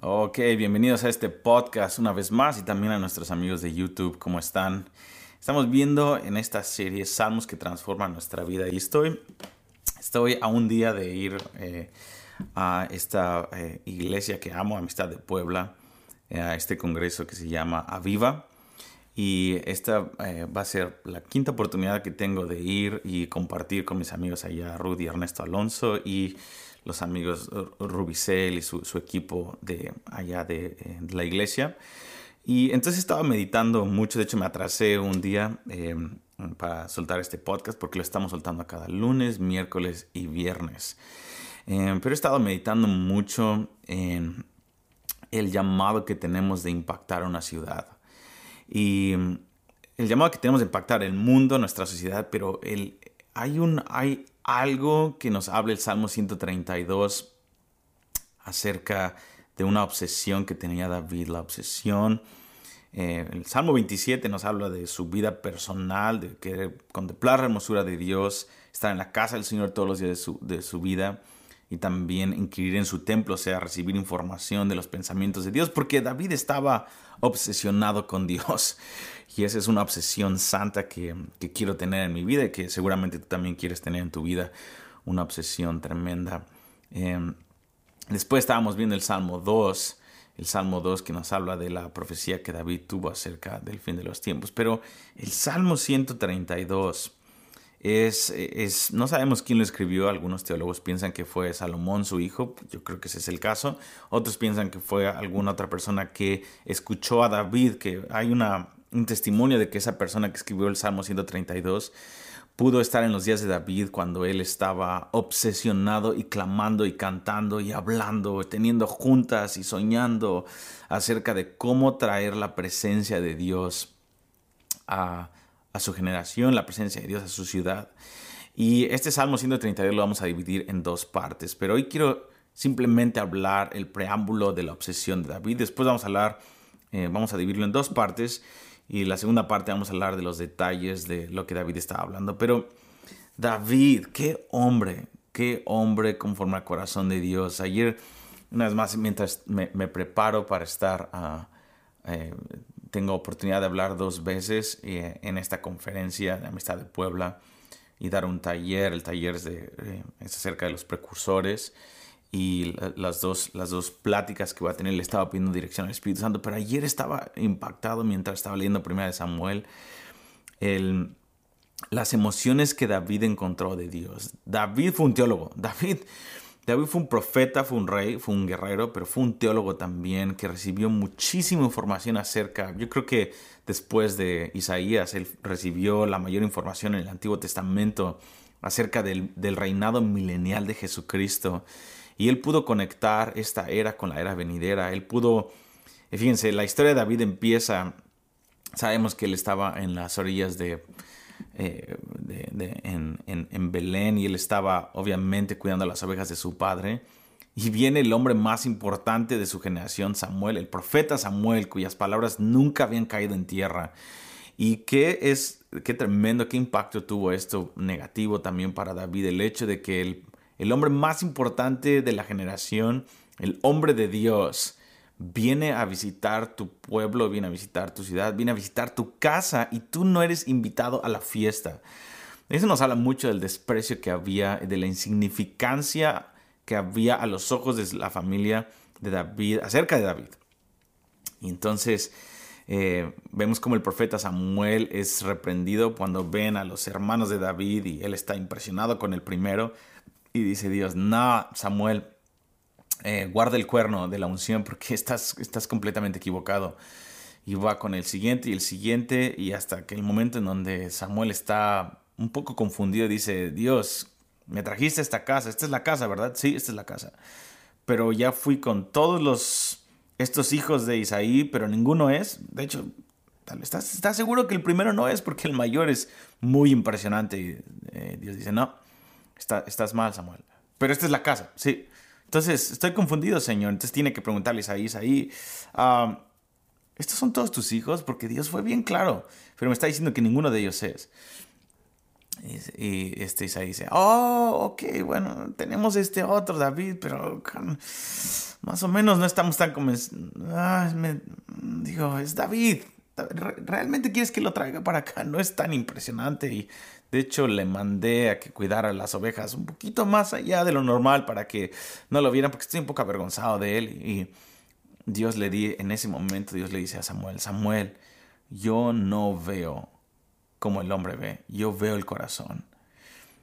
Ok, bienvenidos a este podcast una vez más y también a nuestros amigos de YouTube, ¿cómo están? Estamos viendo en esta serie Salmos que transforman nuestra vida y estoy, estoy a un día de ir eh, a esta eh, iglesia que amo, Amistad de Puebla, eh, a este congreso que se llama Aviva. Y esta va a ser la quinta oportunidad que tengo de ir y compartir con mis amigos allá, Rudy Ernesto Alonso y los amigos Rubicel y su, equipo de allá de, la iglesia. Y entonces estaba meditando mucho, de hecho me atrasé un día em, para soltar este podcast porque lo estamos soltando cada lunes, miércoles y viernes. Em, pero he estado meditando mucho en el llamado que tenemos de impactar una ciudad. Y el llamado que tenemos de impactar el mundo, nuestra sociedad, pero el, hay, un, hay algo que nos habla el Salmo 132 acerca de una obsesión que tenía David, la obsesión. Eh, el Salmo 27 nos habla de su vida personal, de querer contemplar la hermosura de Dios, estar en la casa del Señor todos los días de su, de su vida y también inquirir en su templo, o sea, recibir información de los pensamientos de Dios, porque David estaba obsesionado con Dios. Y esa es una obsesión santa que, quiero tener en mi vida y que seguramente tú también quieres tener en tu vida, una obsesión tremenda. Em, después estábamos viendo el Salmo 2, el Salmo 2 que nos habla de la profecía que David tuvo acerca del fin de los tiempos. Pero el Salmo 132 es, no sabemos quién lo escribió, algunos teólogos piensan que fue Salomón, su hijo, yo creo que ese es el caso, otros piensan que fue alguna otra persona que escuchó a David, que hay un testimonio de que esa persona que escribió el Salmo 132 pudo estar en los días de David cuando él estaba obsesionado y clamando y cantando y hablando, teniendo juntas y soñando acerca de cómo traer la presencia de Dios a a su generación, la presencia de Dios a su ciudad. Y este Salmo 132 lo vamos a dividir en dos partes, pero hoy quiero simplemente hablar el preámbulo de la obsesión de David. Después vamos a hablar, eh, vamos a dividirlo en dos partes y la segunda parte vamos a hablar de los detalles de lo que David estaba hablando. Pero David, qué hombre, qué hombre conforme al corazón de Dios. Ayer, una vez más, mientras me, preparo para estar a eh, tengo oportunidad de hablar dos veces eh, en esta conferencia de Amistad de Puebla y dar un taller. El taller es, de, eh, acerca de los precursores y las dos, las dos pláticas que voy a tener le estaba pidiendo dirección al Espíritu Santo, pero ayer estaba impactado mientras estaba leyendo Primera de Samuel el, las emociones que David encontró de Dios. David fue un teólogo. David David fue un profeta, fue un rey, fue un guerrero, pero fue un teólogo también que recibió muchísima información acerca, yo creo que después de Isaías, él recibió la mayor información en el Antiguo Testamento acerca del, reinado milenial de Jesucristo. Y él pudo conectar esta era con la era venidera. Él pudo, fíjense, la historia de David empieza, sabemos que él estaba en las orillas de, eh, en, Belén y él estaba obviamente cuidando las ovejas de su padre. Y viene el hombre más importante de su generación, Samuel, el profeta Samuel, cuyas palabras nunca habían caído en tierra. Y qué es, qué tremendo, qué impacto tuvo esto negativo también para David, el hecho de que el, el hombre más importante de la generación, el hombre de Dios, viene a visitar tu pueblo, viene a visitar tu ciudad, viene a visitar tu casa y tú no eres invitado a la fiesta. Eso nos habla mucho del desprecio que había, de la insignificancia que había a los ojos de la familia de David, acerca de David. Y entonces eh, vemos como el profeta Samuel es reprendido cuando ven a los hermanos de David y él está impresionado con el primero y dice Dios, no, Samuel, eh, guarda el cuerno de la unción porque estás, estás completamente equivocado. Y va con el siguiente y el siguiente y hasta que el momento en donde Samuel está un poco confundido dice, Dios, me trajiste esta casa, esta es la casa, ¿verdad? Sí, esta es la casa. Pero ya fui con todos los, estos hijos de Isaí, pero ninguno es. De hecho, ¿estás, estás seguro que el primero no es? Porque el mayor es muy impresionante. Y, eh, Dios dice, no, estás mal, Samuel. Pero esta es la casa, sí. Entonces, estoy confundido, Señor. Entonces tiene que preguntarles ahí, ahí, ¿estos son todos tus hijos? Porque Dios fue bien claro, pero me está diciendo que ninguno de ellos es. Y, este Isaí dice, oh, ok, bueno, tenemos este otro David, pero más o menos no estamos tan convencidos. Digo, es David. ¿Realmente quieres que lo traiga para acá? No es tan impresionante. Y de hecho le mandé a que cuidara las ovejas un poquito más allá de lo normal para que no lo vieran, porque estoy un poco avergonzado de él. Y Dios le di, en ese momento Dios le dice a Samuel, Samuel, yo no veo como el hombre ve, yo veo el corazón.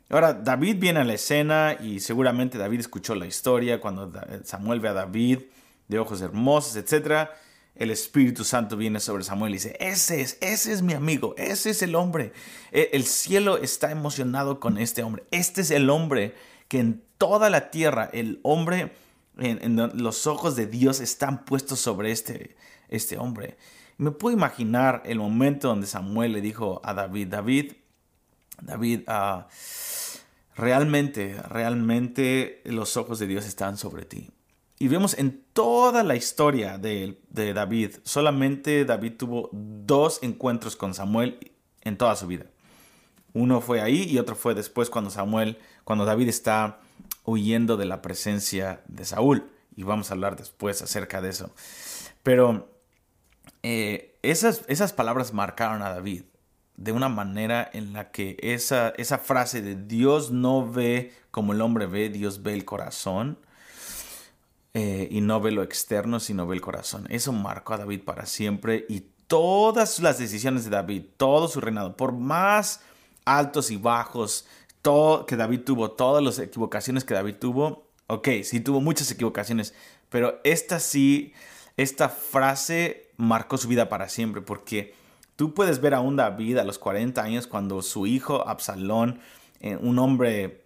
Ahora, David viene a la escena y seguramente David escuchó la historia cuando Samuel ve a David de ojos hermosos, etc. El Espíritu Santo viene sobre Samuel y dice, ese es, ese es mi amigo, ese es el hombre. E, el cielo está emocionado con este hombre. Este es el hombre que en toda la tierra, el hombre, en, los ojos de Dios están puestos sobre este, este hombre. Me puedo imaginar el momento donde Samuel le dijo a David, David, David, ah, realmente, realmente los ojos de Dios están sobre ti. Y vemos en toda la historia de, David, solamente David tuvo dos encuentros con Samuel en toda su vida. Uno fue ahí y otro fue después cuando Samuel, cuando David está huyendo de la presencia de Saúl. Y vamos a hablar después acerca de eso. Pero eh, esas, esas palabras marcaron a David de una manera en la que esa, esa frase de Dios no ve como el hombre ve, Dios ve el corazón eh, y no ve lo externo, sino ve el corazón. Eso marcó a David para siempre y todas las decisiones de David, todo su reinado, por más altos y bajos todo, que David tuvo, todas las equivocaciones que David tuvo, ok, sí tuvo muchas equivocaciones, pero esta sí, esta frase marcó su vida para siempre, porque tú puedes ver a un David a los 40 años cuando su hijo Absalón, eh, un hombre,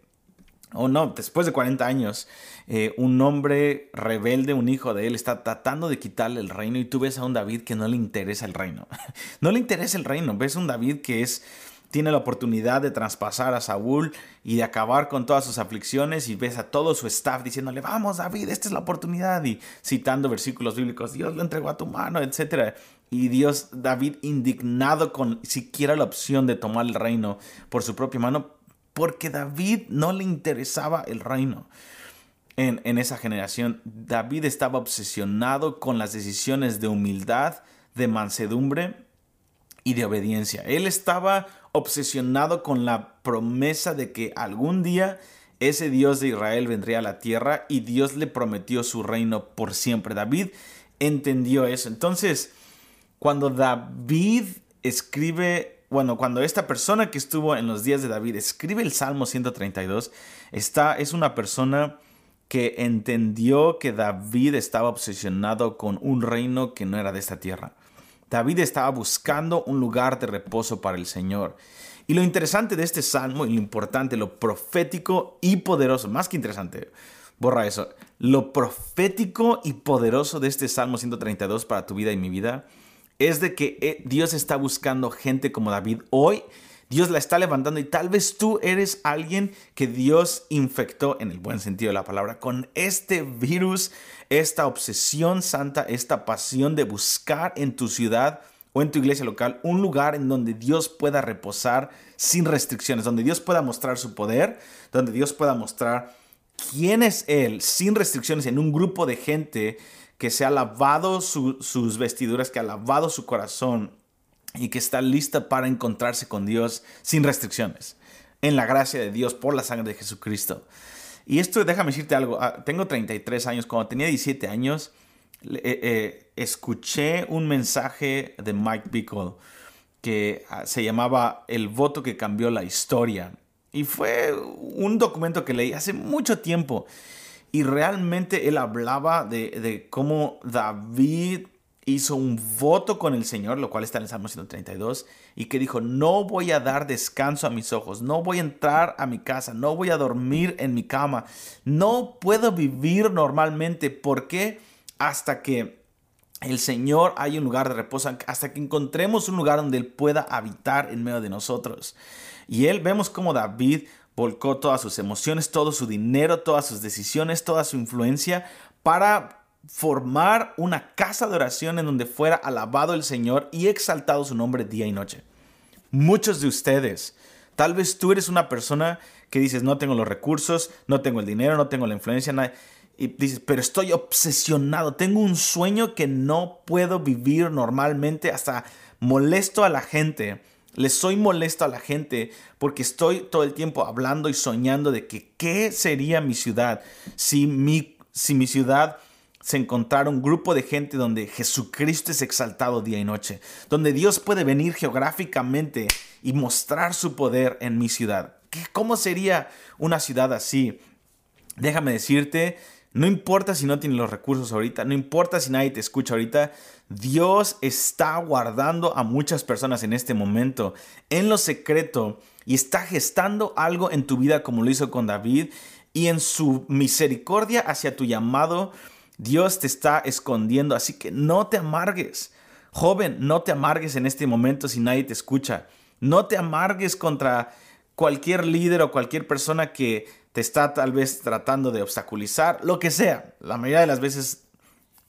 o no, después de 40 años, eh, un hombre rebelde, un hijo de él, está tratando de quitarle el reino y tú ves a un David que no le interesa el reino. no le interesa el reino, ves a un David que es tiene la oportunidad de traspasar a Saúl y de acabar con todas sus aflicciones y ves a todo su staff diciéndole, vamos David, esta es la oportunidad y citando versículos bíblicos, Dios lo entregó a tu mano, etc. Y Dios, David indignado con siquiera la opción de tomar el reino por su propia mano, porque David no le interesaba el reino. En, esa generación, David estaba obsesionado con las decisiones de humildad, de mansedumbre y de obediencia. Él estaba obsesionado con la promesa de que algún día ese Dios de Israel vendría a la tierra y Dios le prometió su reino por siempre. David entendió eso. Entonces, cuando David escribe, bueno, cuando esta persona que estuvo en los días de David escribe el Salmo 132, está, es una persona que entendió que David estaba obsesionado con un reino que no era de esta tierra. David estaba buscando un lugar de reposo para el Señor. Y lo interesante de este salmo, y lo importante, lo profético y poderoso, más que interesante, borra eso, lo profético y poderoso de este salmo 132 para tu vida y mi vida, es de que eh, Dios está buscando gente como David hoy. Dios la está levantando y tal vez tú eres alguien que Dios infectó en el buen sentido de la palabra con este virus, esta obsesión santa, esta pasión de buscar en tu ciudad o en tu iglesia local un lugar en donde Dios pueda reposar sin restricciones, donde Dios pueda mostrar su poder, donde Dios pueda mostrar quién es Él sin restricciones en un grupo de gente que se ha lavado sus vestiduras, que ha lavado su corazón y que está lista para encontrarse con Dios sin restricciones, en la gracia de Dios por la sangre de Jesucristo. Y esto, déjame decirte algo, ah, tengo 33 años, cuando tenía 17 años, eh, eh, escuché un mensaje de Mike Bickle que ah, se llamaba El voto que cambió la historia. Y fue un documento que leí hace mucho tiempo. Y realmente él hablaba de, cómo David hizo un voto con el Señor, lo cual está en el Salmo 132, y que dijo, no voy a dar descanso a mis ojos, no voy a entrar a mi casa, no voy a dormir en mi cama, no puedo vivir normalmente. ¿Por qué? Hasta que el Señor haya un lugar de reposo, hasta que encontremos un lugar donde Él pueda habitar en medio de nosotros. Y Él vemos como David volcó todas sus emociones, todo su dinero, todas sus decisiones, toda su influencia para formar una casa de oración en donde fuera alabado el Señor y exaltado su nombre día y noche. Muchos de ustedes Tal vez tú eres una persona que dices, no tengo los recursos, no tengo el dinero, no tengo la influencia, y dices, pero estoy obsesionado, tengo un sueño que no puedo vivir normalmente, hasta molesto a la gente. Le soy molesto a la gente porque estoy todo el tiempo hablando y soñando de que qué sería mi ciudad si mi, si mi ciudad se encontrara un grupo de gente donde Jesucristo es exaltado día y noche, donde Dios puede venir geográficamente y mostrar su poder en mi ciudad. ¿Cómo sería una ciudad así? Déjame decirte, no importa si no tienes los recursos ahorita, no importa si nadie te escucha ahorita, Dios está guardando a muchas personas en este momento, en lo secreto, y está gestando algo en tu vida como lo hizo con David, y en su misericordia hacia tu llamado, Dios te está escondiendo, así que no te amargues. Joven, no te amargues en este momento si nadie te escucha. No te amargues contra cualquier líder o cualquier persona que está tal vez tratando de obstaculizar, lo que sea. La mayoría de las veces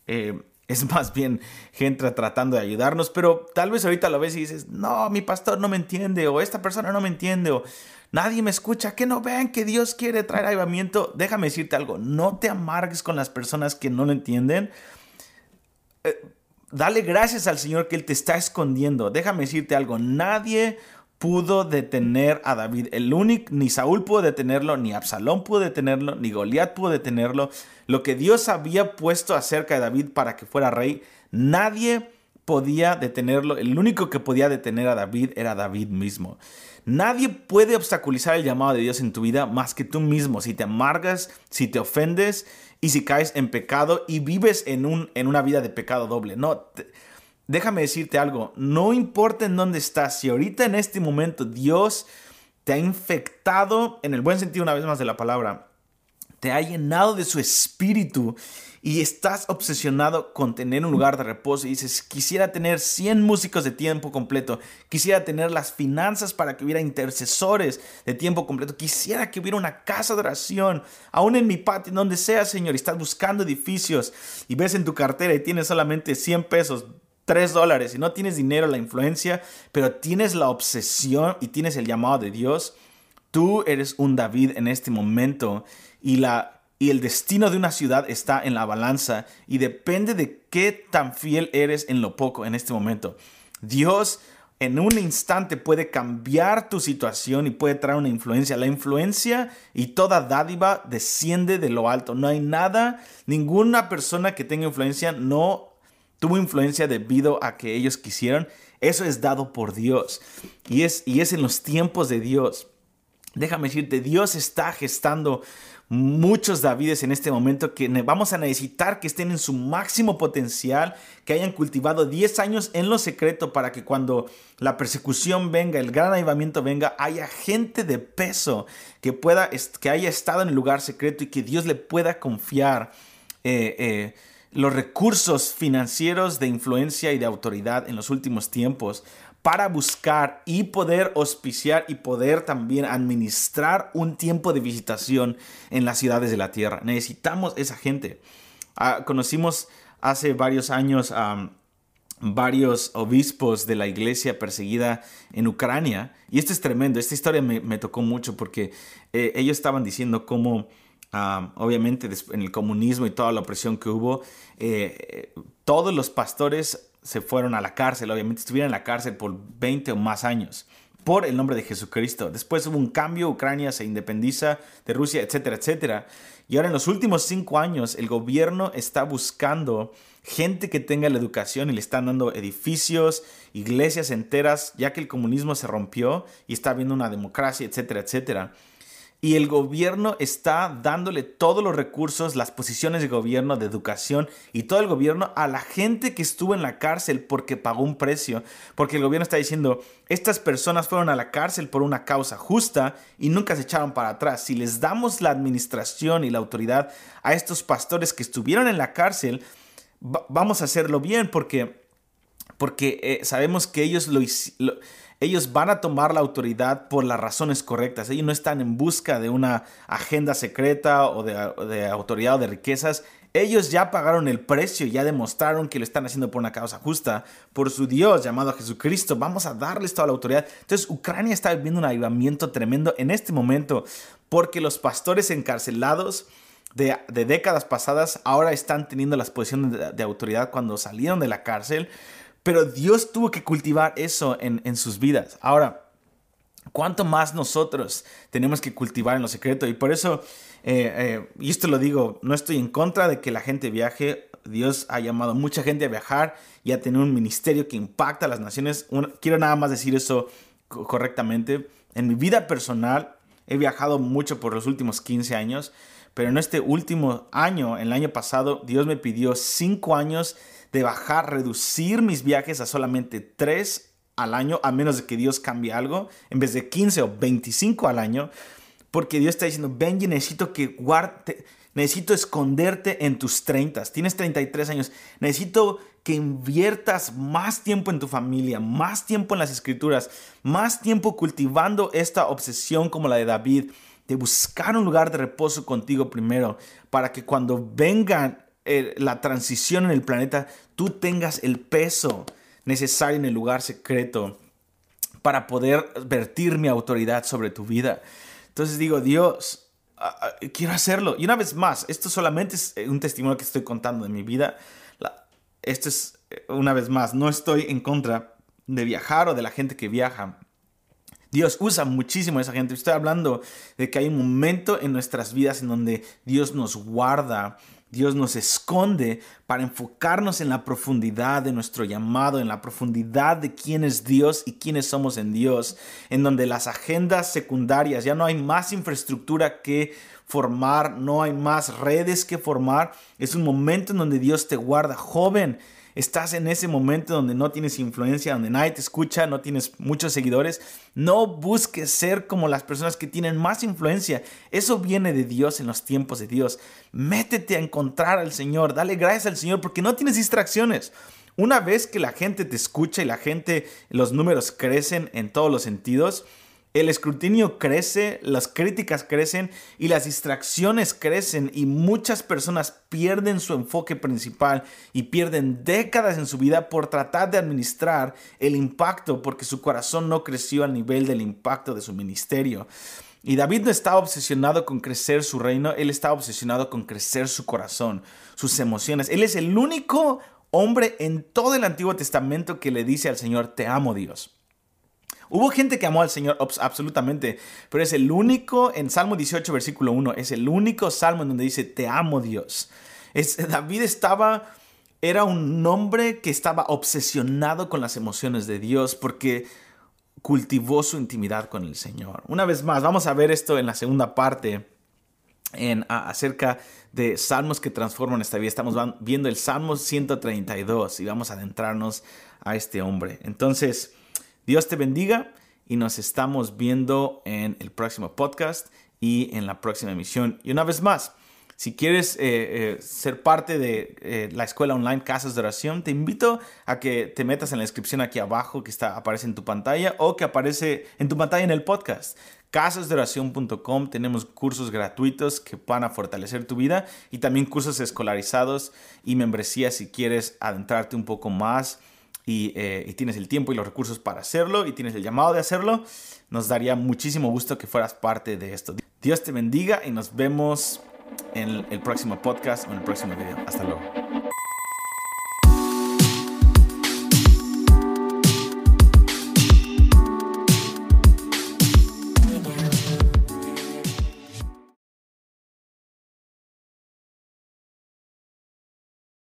eh, es más bien gente tratando de ayudarnos, pero tal vez ahorita lo ves y dices, no, mi pastor no me entiende, o esta persona no me entiende, o nadie me escucha, que no vean que Dios quiere traer avivamiento. Déjame decirte algo, no te amargues con las personas que no lo entienden. Eh, dale gracias al Señor que Él te está escondiendo. Déjame decirte algo, nadie pudo detener a David. El único, ni Saúl pudo detenerlo, ni Absalón pudo detenerlo, ni Goliat pudo detenerlo. Lo que Dios había puesto acerca de David para que fuera rey, nadie podía detenerlo. El único que podía detener a David era David mismo. Nadie puede obstaculizar el llamado de Dios en tu vida más que tú mismo. Si te amargas, si te ofendes y si caes en pecado y vives en, un, en una vida de pecado doble. No, déjame decirte algo, no importa en dónde estás, si ahorita en este momento Dios te ha infectado, en el buen sentido una vez más de la palabra, te ha llenado de su espíritu y estás obsesionado con tener un lugar de reposo y dices, quisiera tener 100 músicos de tiempo completo, quisiera tener las finanzas para que hubiera intercesores de tiempo completo, quisiera que hubiera una casa de oración, aún en mi patio, donde sea, Señor, y estás buscando edificios y ves en tu cartera y tienes solamente 100 pesos, 3 dólares y no tienes dinero, la influencia, pero tienes la obsesión y tienes el llamado de Dios, tú eres un David en este momento y, la, y el destino de una ciudad está en la balanza y depende de qué tan fiel eres en lo poco en este momento. Dios en un instante puede cambiar tu situación y puede traer una influencia. La influencia y toda dádiva desciende de lo alto. No hay nada, ninguna persona que tenga influencia no tuvo influencia debido a que ellos quisieron, eso es dado por Dios y es, y es en los tiempos de Dios. Déjame decirte, Dios está gestando muchos Davides en este momento que vamos a necesitar que estén en su máximo potencial, que hayan cultivado 10 años en lo secreto para que cuando la persecución venga, el gran avivamiento venga, haya gente de peso que pueda, que haya estado en el lugar secreto y que Dios le pueda confiar. Eh, eh, los recursos financieros de influencia y de autoridad en los últimos tiempos para buscar y poder auspiciar y poder también administrar un tiempo de visitación en las ciudades de la tierra. Necesitamos esa gente. Ah, conocimos hace varios años a varios obispos de la iglesia perseguida en Ucrania y esto es tremendo. Esta historia me, tocó mucho porque eh, ellos estaban diciendo cómo obviamente en el comunismo y toda la opresión que hubo, eh, todos los pastores se fueron a la cárcel, obviamente estuvieron en la cárcel por 20 o más años por el nombre de Jesucristo. Después hubo un cambio, Ucrania se independiza de Rusia, etcétera, etcétera. Y ahora en los últimos cinco años el gobierno está buscando gente que tenga la educación y le están dando edificios, iglesias enteras, ya que el comunismo se rompió y está habiendo una democracia, etcétera, etcétera y el gobierno está dándole todos los recursos, las posiciones de gobierno, de educación y todo el gobierno a la gente que estuvo en la cárcel porque pagó un precio, porque el gobierno está diciendo, estas personas fueron a la cárcel por una causa justa y nunca se echaron para atrás. Si les damos la administración y la autoridad a estos pastores que estuvieron en la cárcel, vamos a hacerlo bien porque porque eh, sabemos que ellos lo, lo ellos van a tomar la autoridad por las razones correctas. Ellos no están en busca de una agenda secreta o de, autoridad o de riquezas. Ellos ya pagaron el precio, ya demostraron que lo están haciendo por una causa justa, por su Dios llamado Jesucristo. Vamos a darles toda la autoridad. Entonces Ucrania está viviendo un avivamiento tremendo en este momento porque los pastores encarcelados de, décadas pasadas ahora están teniendo las posiciones de, autoridad cuando salieron de la cárcel, pero Dios tuvo que cultivar eso en, en sus vidas. Ahora, ¿Cuánto más nosotros tenemos que cultivar en lo secreto? Y por eso, eh, eh, y esto lo digo, no estoy en contra de que la gente viaje. Dios ha llamado a mucha gente a viajar y a tener un ministerio que impacta a las naciones. quiero nada más decir eso correctamente. En mi vida personal he viajado mucho por los últimos 15 años, pero en este último año, el año pasado, Dios me pidió 5 años de bajar, reducir mis viajes a solamente 3 al año, a menos de que Dios cambie algo, en vez de 15 o 25 al año, porque Dios está diciendo, Benji, necesito que guarde, necesito esconderte en tus 30, tienes 33 años, necesito que inviertas más tiempo en tu familia, más tiempo en las escrituras, más tiempo cultivando esta obsesión como la de David, de buscar un lugar de reposo contigo primero, para que cuando venga eh, la transición en el planeta, tú tengas el peso necesario en el lugar secreto para poder vertir mi autoridad sobre tu vida. Entonces digo, Dios, quiero hacerlo. Y una vez más, esto solamente es un testimonio que estoy contando de mi vida. esto es, eh, una vez más, no estoy en contra de viajar o de la gente que viaja. Dios usa muchísimo a esa gente. Estoy hablando de que hay un momento en nuestras vidas en donde Dios nos guarda Dios nos esconde para enfocarnos en la profundidad de nuestro llamado, en la profundidad de quién es Dios y quiénes somos en Dios, en donde las agendas secundarias, ya no hay más infraestructura que formar, no hay más redes que formar. Es un momento en donde Dios te guarda joven estás en ese momento donde no tienes influencia, donde nadie te escucha, no tienes muchos seguidores, no busques ser como las personas que tienen más influencia. Eso viene de Dios en los tiempos de Dios. Métete a encontrar al Señor, dale gracias al Señor porque no tienes distracciones. Una vez que la gente te escucha y la gente, los números crecen en todos los sentidos, el escrutinio crece, las críticas crecen y las distracciones crecen y muchas personas pierden su enfoque principal y pierden décadas en su vida por tratar de administrar el impacto porque su corazón no creció al nivel del impacto de su ministerio. Y David no estaba obsesionado con crecer su reino, él estaba obsesionado con crecer su corazón, sus emociones. Él es el único hombre en todo el Antiguo Testamento que le dice al Señor, te amo Dios. Hubo gente que amó al Señor, absolutamente, pero es el único, en Salmo 18, versículo 1, es el único salmo en donde dice, te amo Dios. David estaba, era un hombre que estaba obsesionado con las emociones de Dios porque cultivó su intimidad con el Señor. Una vez más, vamos a ver esto en la segunda parte. En, acerca de salmos que transforman esta vida. Estamos viendo el Salmo 132 y vamos a adentrarnos a este hombre. Entonces, Dios te bendiga y nos estamos viendo en el próximo podcast y en la próxima emisión. Y una vez más, si quieres eh, eh, ser parte de eh, la escuela online Casas de Oración, te invito a que te metas en la descripción aquí abajo que está, aparece en tu pantalla o que aparece en tu pantalla en el podcast. Casasdeoración.com tenemos cursos gratuitos que van a fortalecer tu vida y también cursos escolarizados y membresías si quieres adentrarte un poco más eh, y, tienes el tiempo y los recursos para hacerlo y tienes el llamado de hacerlo, nos daría muchísimo gusto que fueras parte de esto. Dios te bendiga y nos vemos en el próximo podcast o en el próximo video. Hasta luego.